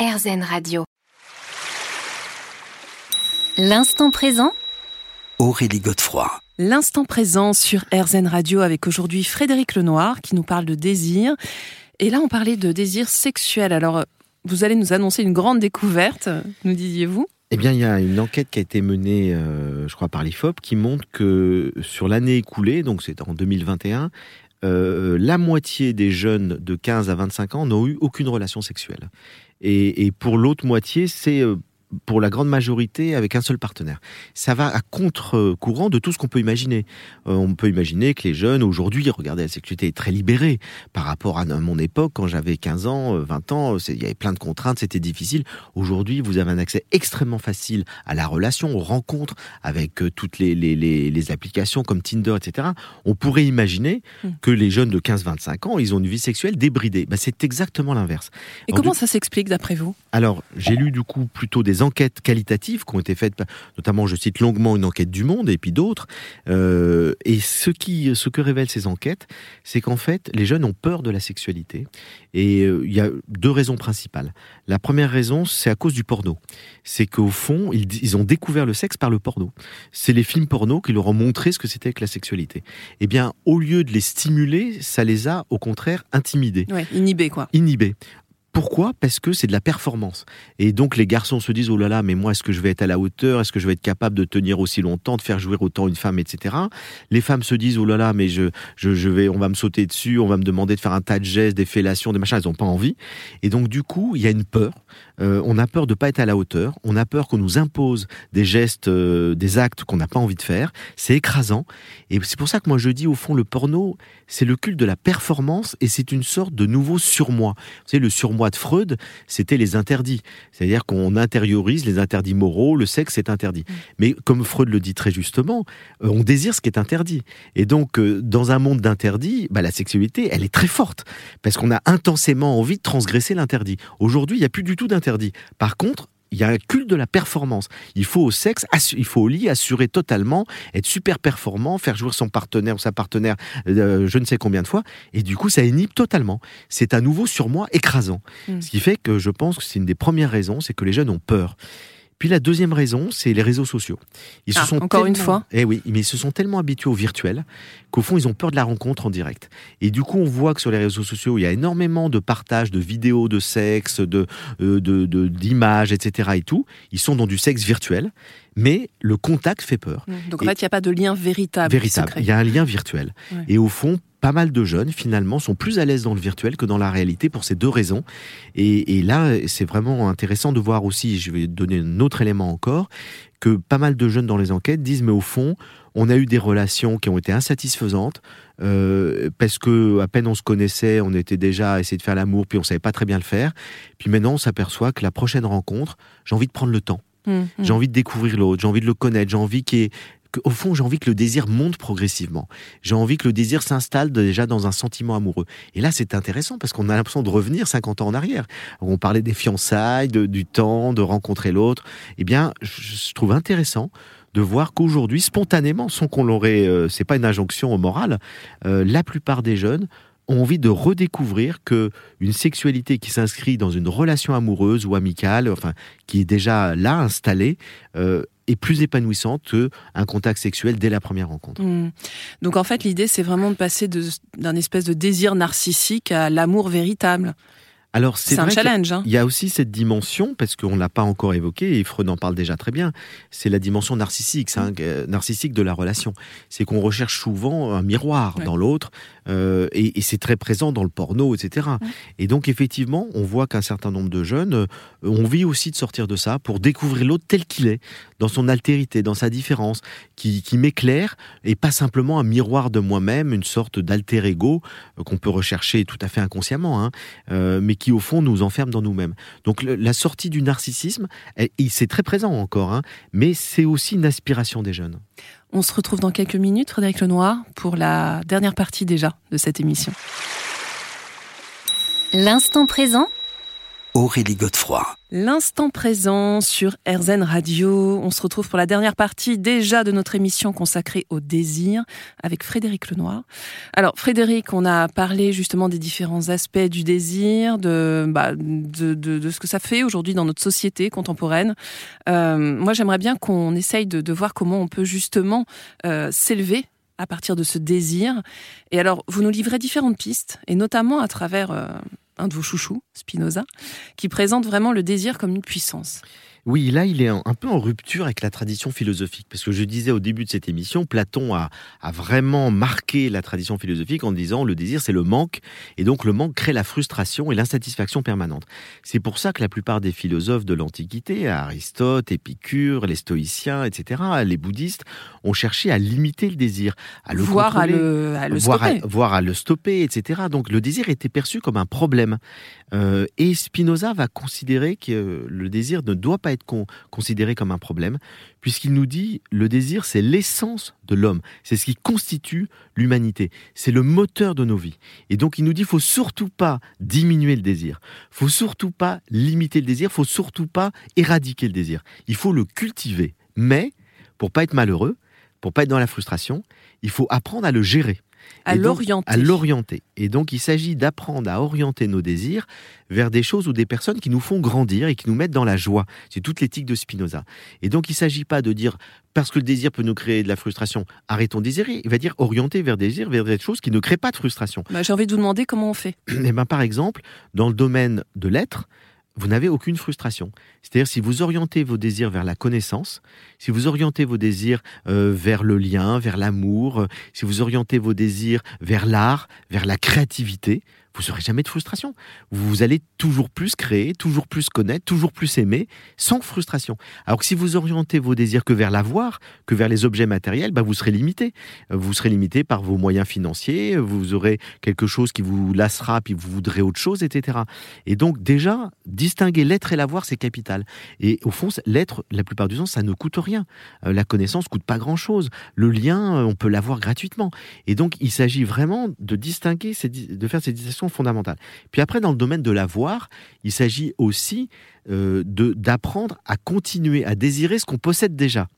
RZN Radio. L'instant présent Aurélie Godefroy. L'instant présent sur RZN Radio avec aujourd'hui Frédéric Lenoir qui nous parle de désir. Et là, on parlait de désir sexuel. Alors, vous allez nous annoncer une grande découverte, nous disiez-vous eh bien, il y a une enquête qui a été menée, euh, je crois, par l'IFOP, qui montre que sur l'année écoulée, donc c'est en 2021, euh, la moitié des jeunes de 15 à 25 ans n'ont eu aucune relation sexuelle. Et, pour l'autre moitié, c'est euh, pour la grande majorité avec un seul partenaire. Ça va à contre-courant de tout ce qu'on peut imaginer. Euh, on peut imaginer que les jeunes aujourd'hui, regardez, la sexualité est très libérée par rapport à mon époque quand j'avais 15 ans, 20 euh, ans, il y avait plein de contraintes, c'était difficile. Aujourd'hui, vous avez un accès extrêmement facile à la relation, aux rencontres avec euh, toutes les, les, les, les applications comme Tinder, etc. On pourrait imaginer hmm. que les jeunes de 15-25 ans, ils ont une vie sexuelle débridée. Ben, c'est exactement l'inverse. Et comment ça s'explique d'après vous? Alors, j'ai lu du coup plutôt des enquêtes qualitatives qui ont été faites, notamment, je cite longuement une enquête du Monde et puis d'autres. Euh, et ce, qui, ce que révèlent ces enquêtes, c'est qu'en fait, les jeunes ont peur de la sexualité. Et euh, il y a deux raisons principales. La première raison, c'est à cause du porno. C'est qu'au fond, ils, ils, ont découvert le sexe par le porno. C'est les films porno qui leur ont montré ce que c'était que la sexualité. Eh bien, au lieu de les stimuler, ça les a au contraire intimidés. Ouais, inhibés, quoi. Inhibés. Pourquoi? Parce que c'est de la performance. Et donc les garçons se disent, oh là là, mais moi, est-ce que je vais être à la hauteur? Est-ce que je vais être capable de tenir aussi longtemps, de faire jouer autant une femme, etc. Les femmes se disent, oh là là, mais je, je, vais, on va me sauter dessus, on va me demander de faire un tas de gestes, des fellations, des machins, elles n'ont pas envie. Et donc du coup, il y a une peur. Euh, on a peur de pas être à la hauteur. On a peur qu'on nous impose des gestes, euh, des actes qu'on n'a pas envie de faire. C'est écrasant. Et c'est pour ça que moi je dis, au fond, le porno, c'est le culte de la performance et c'est une sorte de nouveau surmoi. Vous savez, le surmoi de Freud, c'était les interdits. C'est-à-dire qu'on intériorise les interdits moraux, le sexe est interdit. Mmh. Mais comme Freud le dit très justement, euh, on désire ce qui est interdit. Et donc, euh, dans un monde d'interdits, bah, la sexualité, elle est très forte. Parce qu'on a intensément envie de transgresser l'interdit. Aujourd'hui, il n'y a plus du tout d'interdit. Par contre, il y a un culte de la performance. Il faut au sexe, il faut au lit assurer totalement, être super performant, faire jouer son partenaire ou sa partenaire euh, je ne sais combien de fois. Et du coup, ça inhibe totalement. C'est à nouveau sur moi écrasant. Mmh. Ce qui fait que je pense que c'est une des premières raisons, c'est que les jeunes ont peur. Puis la deuxième raison, c'est les réseaux sociaux. Ils ah, se sont encore une fois. Eh oui, mais ils se sont tellement habitués au virtuel qu'au fond, ils ont peur de la rencontre en direct. Et du coup, on voit que sur les réseaux sociaux, il y a énormément de partage de vidéos de sexe, de, euh, de, de, d'images, etc. Et tout. Ils sont dans du sexe virtuel mais le contact fait peur. Donc en fait, il n'y a pas de lien véritable. Véritable. Il y a un lien virtuel. Ouais. Et au fond, pas mal de jeunes, finalement, sont plus à l'aise dans le virtuel que dans la réalité pour ces deux raisons. Et, et là, c'est vraiment intéressant de voir aussi, je vais donner un autre élément encore, que pas mal de jeunes dans les enquêtes disent, mais au fond, on a eu des relations qui ont été insatisfaisantes, euh, parce que à peine on se connaissait, on était déjà à essayer de faire l'amour, puis on savait pas très bien le faire. Puis maintenant, on s'aperçoit que la prochaine rencontre, j'ai envie de prendre le temps. Mmh, j'ai envie de découvrir l'autre, j'ai envie de le connaître, j'ai envie qu'il au fond, j'ai envie que le désir monte progressivement. J'ai envie que le désir s'installe déjà dans un sentiment amoureux. Et là, c'est intéressant parce qu'on a l'impression de revenir 50 ans en arrière. On parlait des fiançailles, du temps, de rencontrer l'autre. Eh bien, je, trouve intéressant de voir qu'aujourd'hui, spontanément, sans qu'on l'aurait, euh, c'est pas une injonction morale, euh, la plupart des jeunes ont envie de redécouvrir que une sexualité qui s'inscrit dans une relation amoureuse ou amicale, enfin, qui est déjà là installée, euh, est plus épanouissante qu'un contact sexuel dès la première rencontre. Mmh. Donc en fait, l'idée, c'est vraiment de passer d'un espèce de désir narcissique à l'amour véritable. Alors c'est un challenge. Hein. Il y a aussi cette dimension parce qu'on l'a pas encore évoqué et Freud en parle déjà très bien. C'est la dimension narcissique, un, euh, narcissique de la relation. C'est qu'on recherche souvent un miroir ouais. dans l'autre euh, et, et c'est très présent dans le porno, etc. Ouais. Et donc effectivement, on voit qu'un certain nombre de jeunes euh, ont envie aussi de sortir de ça pour découvrir l'autre tel qu'il est, dans son altérité, dans sa différence, qui, qui m'éclaire et pas simplement un miroir de moi-même, une sorte d'alter ego euh, qu'on peut rechercher tout à fait inconsciemment, hein, mais qui au fond nous enferme dans nous-mêmes. Donc le, la sortie du narcissisme, c'est très présent encore, hein, mais c'est aussi une aspiration des jeunes. On se retrouve dans quelques minutes, Frédéric Lenoir, pour la dernière partie déjà de cette émission. L'instant présent Aurélie Godefroy. L'instant présent sur RZN Radio. On se retrouve pour la dernière partie déjà de notre émission consacrée au désir avec Frédéric Lenoir. Alors Frédéric, on a parlé justement des différents aspects du désir, de, bah, de, de, ce que ça fait aujourd'hui dans notre société contemporaine. Euh, moi j'aimerais bien qu'on essaye de, de, voir comment on peut justement euh, s'élever à partir de ce désir. Et alors, vous nous livrez différentes pistes, et notamment à travers euh, un de vos chouchous, Spinoza, qui présente vraiment le désir comme une puissance. Oui, là, il est un peu en rupture avec la tradition philosophique. Parce que je disais au début de cette émission, Platon a, vraiment marqué la tradition philosophique en disant le désir, c'est le manque. Et donc, le manque crée la frustration et l'insatisfaction permanente. C'est pour ça que la plupart des philosophes de l'Antiquité, Aristote, Épicure, les stoïciens, etc., les bouddhistes, ont cherché à limiter le désir, à le voir à le, stopper. voir à le stopper, etc. Donc, le désir était perçu comme un problème. Euh, et Spinoza va considérer que le désir ne doit pas être considéré comme un problème, puisqu'il nous dit le désir, c'est l'essence de l'homme, c'est ce qui constitue l'humanité, c'est le moteur de nos vies. Et donc il nous dit, faut surtout pas diminuer le désir, faut surtout pas limiter le désir, faut surtout pas éradiquer le désir. Il faut le cultiver, mais pour pas être malheureux, pour pas être dans la frustration, il faut apprendre à le gérer. À l'orienter. À l'orienter. Et donc, il s'agit d'apprendre à orienter nos désirs vers des choses ou des personnes qui nous font grandir et qui nous mettent dans la joie. C'est toute l'éthique de Spinoza. Et donc, il ne s'agit pas de dire, parce que le désir peut nous créer de la frustration, arrêtons de désirer. Il va dire orienter vers des désirs, vers des choses qui ne créent pas de frustration. Bah, j'ai envie de vous demander comment on fait. Eh ben, par exemple, dans le domaine de l'être, vous n'avez aucune frustration. C'est-à-dire si vous orientez vos désirs vers la connaissance, si vous orientez vos désirs euh, vers le lien, vers l'amour, euh, si vous orientez vos désirs vers l'art, vers la créativité, vous n'aurez jamais de frustration. Vous allez toujours plus créer, toujours plus connaître, toujours plus aimer, sans frustration. Alors que si vous orientez vos désirs que vers l'avoir, que vers les objets matériels, bah vous serez limité. Vous serez limité par vos moyens financiers, vous aurez quelque chose qui vous lassera, puis vous voudrez autre chose, etc. Et donc déjà, distinguer l'être et l'avoir, c'est capital. Et au fond, l'être, la plupart du temps, ça ne coûte rien. Euh, la connaissance coûte pas grand-chose. Le lien, on peut l'avoir gratuitement. Et donc, il s'agit vraiment de distinguer, de faire ces distinctions fondamentale. Puis après, dans le domaine de l'avoir, il s'agit aussi euh, d'apprendre à continuer à désirer ce qu'on possède déjà.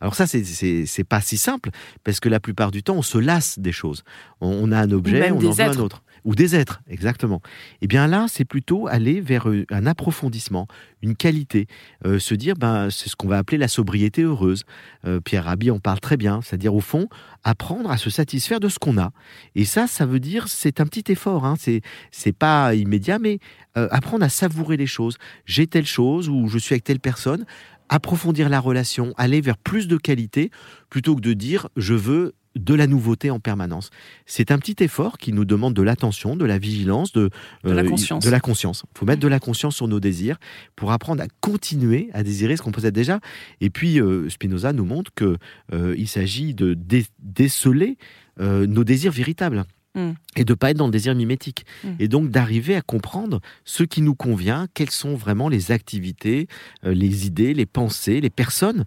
Alors ça, c'est pas si simple, parce que la plupart du temps, on se lasse des choses. On, a un objet, on en veut un autre. Ou des êtres, exactement. Et eh bien là, c'est plutôt aller vers euh, un approfondissement, une qualité. Euh, se dire, ben, c'est ce qu'on va appeler la sobriété heureuse. Euh, Pierre Rabhi en parle très bien. C'est-à-dire, au fond, apprendre à se satisfaire de ce qu'on a. Et ça, ça veut dire, c'est un petit effort. Hein. C'est, c'est pas immédiat, mais apprendre à savourer les choses. J'ai telle chose ou je suis avec telle personne approfondir la relation, aller vers plus de qualité, plutôt que de dire je veux de la nouveauté en permanence. C'est un petit effort qui nous demande de l'attention, de la vigilance, de, la euh, conscience. De la conscience. Il faut mettre de la conscience sur nos désirs pour apprendre à continuer à désirer ce qu'on possède déjà. Et puis euh, Spinoza nous montre qu'il euh, s'agit de déceler nos désirs véritables. Mm. et de pas être dans le désir mimétique. Mm. Et donc d'arriver à comprendre ce qui nous convient, quelles sont vraiment les activités, les idées, les pensées, les personnes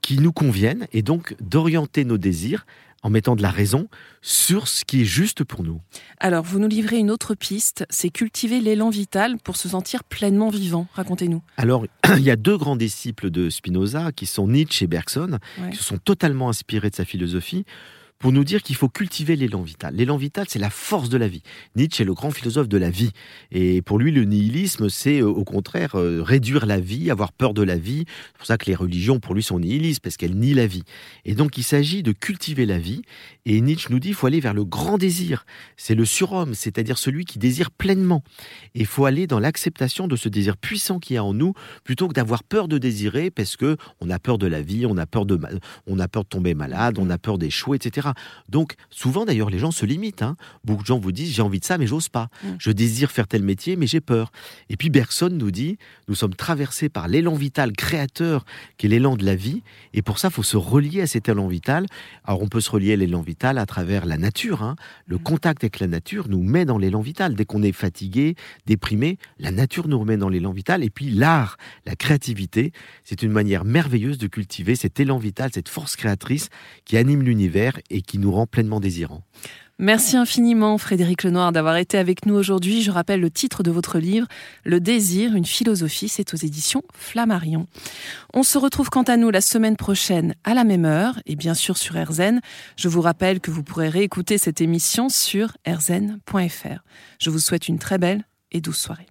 qui nous conviennent, et donc d'orienter nos désirs en mettant de la raison sur ce qui est juste pour nous. Alors, vous nous livrez une autre piste, c'est cultiver l'élan vital pour se sentir pleinement vivant. Racontez-nous. Alors, il y a deux grands disciples de Spinoza qui sont Nietzsche et Bergson, qui se sont totalement inspirés de sa philosophie pour nous dire qu'il faut cultiver l'élan vital. L'élan vital, c'est la force de la vie. Nietzsche est le grand philosophe de la vie. Et pour lui, le nihilisme, c'est euh, au contraire euh, réduire la vie, avoir peur de la vie. C'est pour ça que les religions, pour lui, sont nihilistes, parce qu'elles nient la vie. Et donc, il s'agit de cultiver la vie. Et Nietzsche nous dit, il faut aller vers le grand désir. C'est le surhomme, c'est-à-dire celui qui désire pleinement. Et il faut aller dans l'acceptation de ce désir puissant qui y a en nous, plutôt que d'avoir peur de désirer, parce que on a peur de la vie, on a peur de, on a peur de tomber malade, on a peur d'échouer, etc. Donc, souvent d'ailleurs, les gens se limitent. Hein. Beaucoup de gens vous disent j'ai envie de ça, mais j'ose pas. Mm. Je désire faire tel métier, mais j'ai peur. Et puis Bergson nous dit nous sommes traversés par l'élan vital créateur qui est l'élan de la vie. Et pour ça, il faut se relier à cet élan vital. Alors, on peut se relier à l'élan vital à travers la nature. Hein. Le mm. contact avec la nature nous met dans l'élan vital. Dès qu'on est fatigué, déprimé, la nature nous remet dans l'élan vital. Et puis l'art, la créativité, c'est une manière merveilleuse de cultiver cet élan vital, cette force créatrice qui anime l'univers et qui nous rend pleinement désirants. Merci infiniment Frédéric Lenoir d'avoir été avec nous aujourd'hui. Je rappelle le titre de votre livre, Le désir, une philosophie, c'est aux éditions Flammarion. On se retrouve quant à nous la semaine prochaine à la même heure et bien sûr sur RZN. Je vous rappelle que vous pourrez réécouter cette émission sur rzn.fr. Je vous souhaite une très belle et douce soirée.